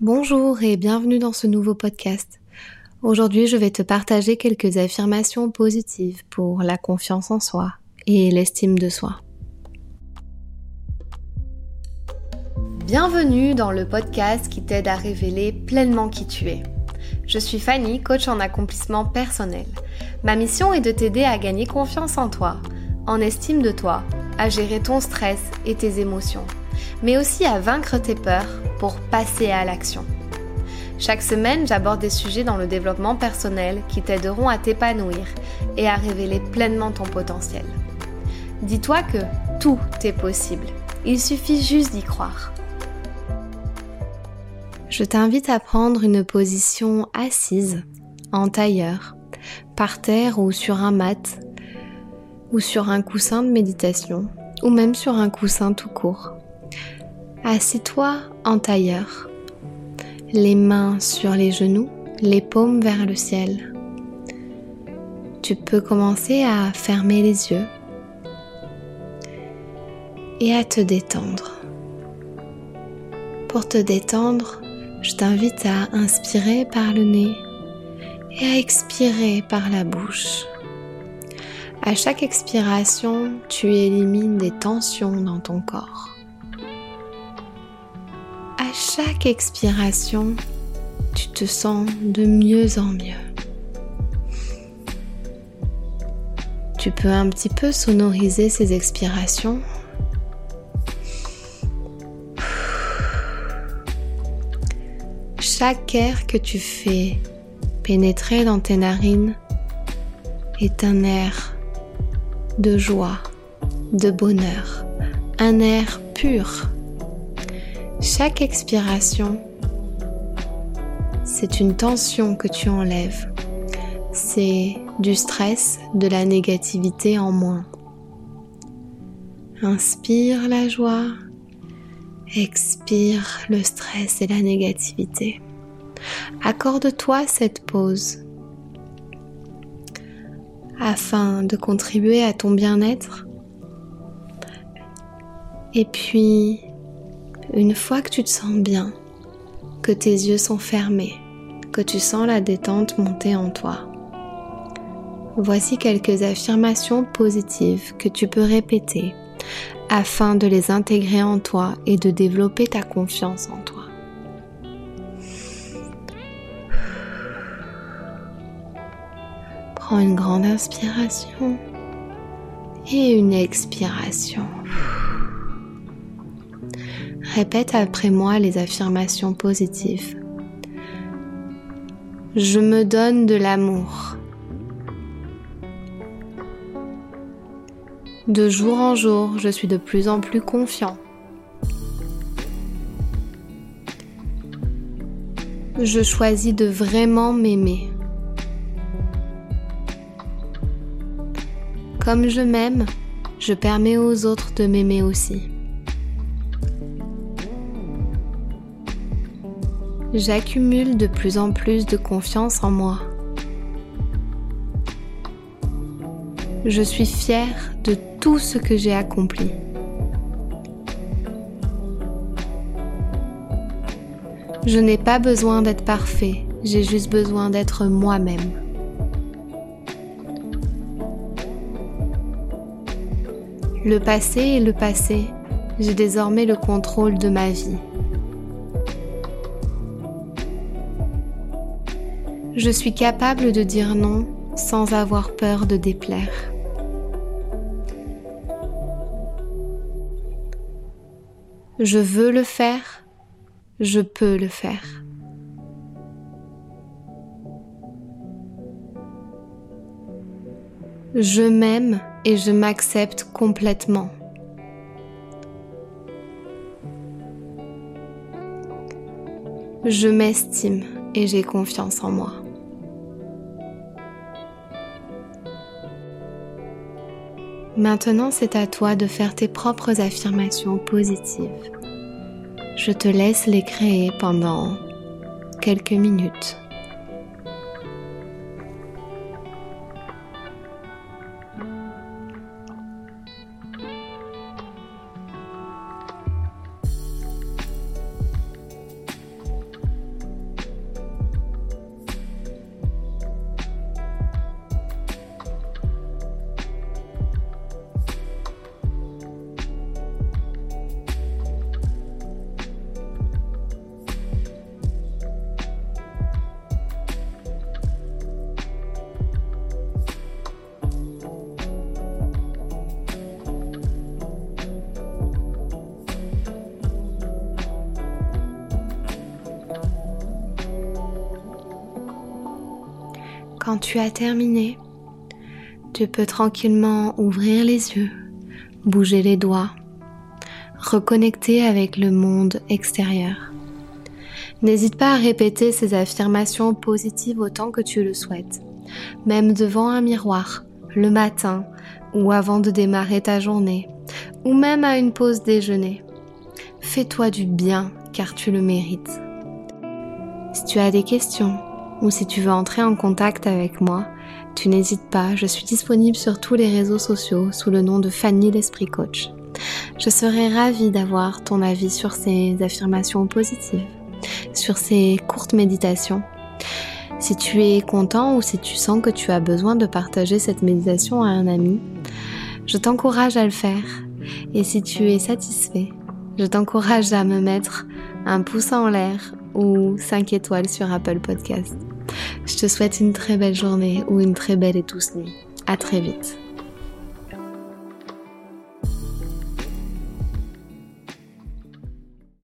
Bonjour et bienvenue dans ce nouveau podcast. Aujourd'hui, je vais te partager quelques affirmations positives pour la confiance en soi et l'estime de soi. Bienvenue dans le podcast qui t'aide à révéler pleinement qui tu es. Je suis Fanny, coach en accomplissement personnel. Ma mission est de t'aider à gagner confiance en toi, en estime de toi, à gérer ton stress et tes émotions, mais aussi à vaincre tes peurs pour passer à l'action. Chaque semaine, j'aborde des sujets dans le développement personnel qui t'aideront à t'épanouir et à révéler pleinement ton potentiel. Dis-toi que tout est possible. Il suffit juste d'y croire. Je t'invite à prendre une position assise, en tailleur, par terre ou sur un mat, ou sur un coussin de méditation, ou même sur un coussin tout court. Assis-toi en tailleur, les mains sur les genoux, les paumes vers le ciel. Tu peux commencer à fermer les yeux et à te détendre. Pour te détendre, je t'invite à inspirer par le nez et à expirer par la bouche. À chaque expiration, tu élimines des tensions dans ton corps. Chaque expiration, tu te sens de mieux en mieux. Tu peux un petit peu sonoriser ces expirations chaque air que tu fais pénétrer dans tes narines est un air de joie, de bonheur, un air pur. Chaque expiration, c'est une tension que tu enlèves. C'est du stress, de la négativité en moins. Inspire la joie, expire le stress et la négativité. Accorde-toi cette pause afin de contribuer à ton bien-être. Et puis, une fois que tu te sens bien, que tes yeux sont fermés, que tu sens la détente monter en toi, voici quelques affirmations positives que tu peux répéter afin de les intégrer en toi et de développer ta confiance en toi. Prends une grande inspiration et une expiration. Répète après moi les affirmations positives. Je me donne de l'amour. De jour en jour, je suis de plus en plus confiant. Je choisis de vraiment m'aimer. Comme je m'aime, je permets aux autres de m'aimer aussi. J'accumule de plus en plus de confiance en moi. Je suis fière de tout ce que j'ai accompli. Je n'ai pas besoin d'être parfait, j'ai juste besoin d'être moi-même. Le passé est le passé, j'ai désormais le contrôle de ma vie. Je suis capable de dire non sans avoir peur de déplaire. Je veux le faire, je peux le faire. Je m'aime et je m'accepte complètement. Je m'estime et j'ai confiance en moi. Maintenant, c'est à toi de faire tes propres affirmations positives. Je te laisse les créer pendant quelques minutes. Quand tu as terminé, tu peux tranquillement ouvrir les yeux, bouger les doigts, reconnecter avec le monde extérieur. N'hésite pas à répéter ces affirmations positives autant que tu le souhaites, même devant un miroir, le matin ou avant de démarrer ta journée, ou même à une pause déjeuner. Fais-toi du bien car tu le mérites. Si tu as des questions ou si tu veux entrer en contact avec moi, tu n'hésites pas, je suis disponible sur tous les réseaux sociaux sous le nom de Fanny l'Esprit Coach. Je serai ravie d'avoir ton avis sur ces affirmations positives, sur ces courtes méditations. Si tu es content ou si tu sens que tu as besoin de partager cette méditation à un ami, je t'encourage à le faire. Et si tu es satisfait, je t'encourage à me mettre un pouce en l'air ou 5 étoiles sur Apple Podcast. Je te souhaite une très belle journée ou une très belle et douce nuit. À très vite.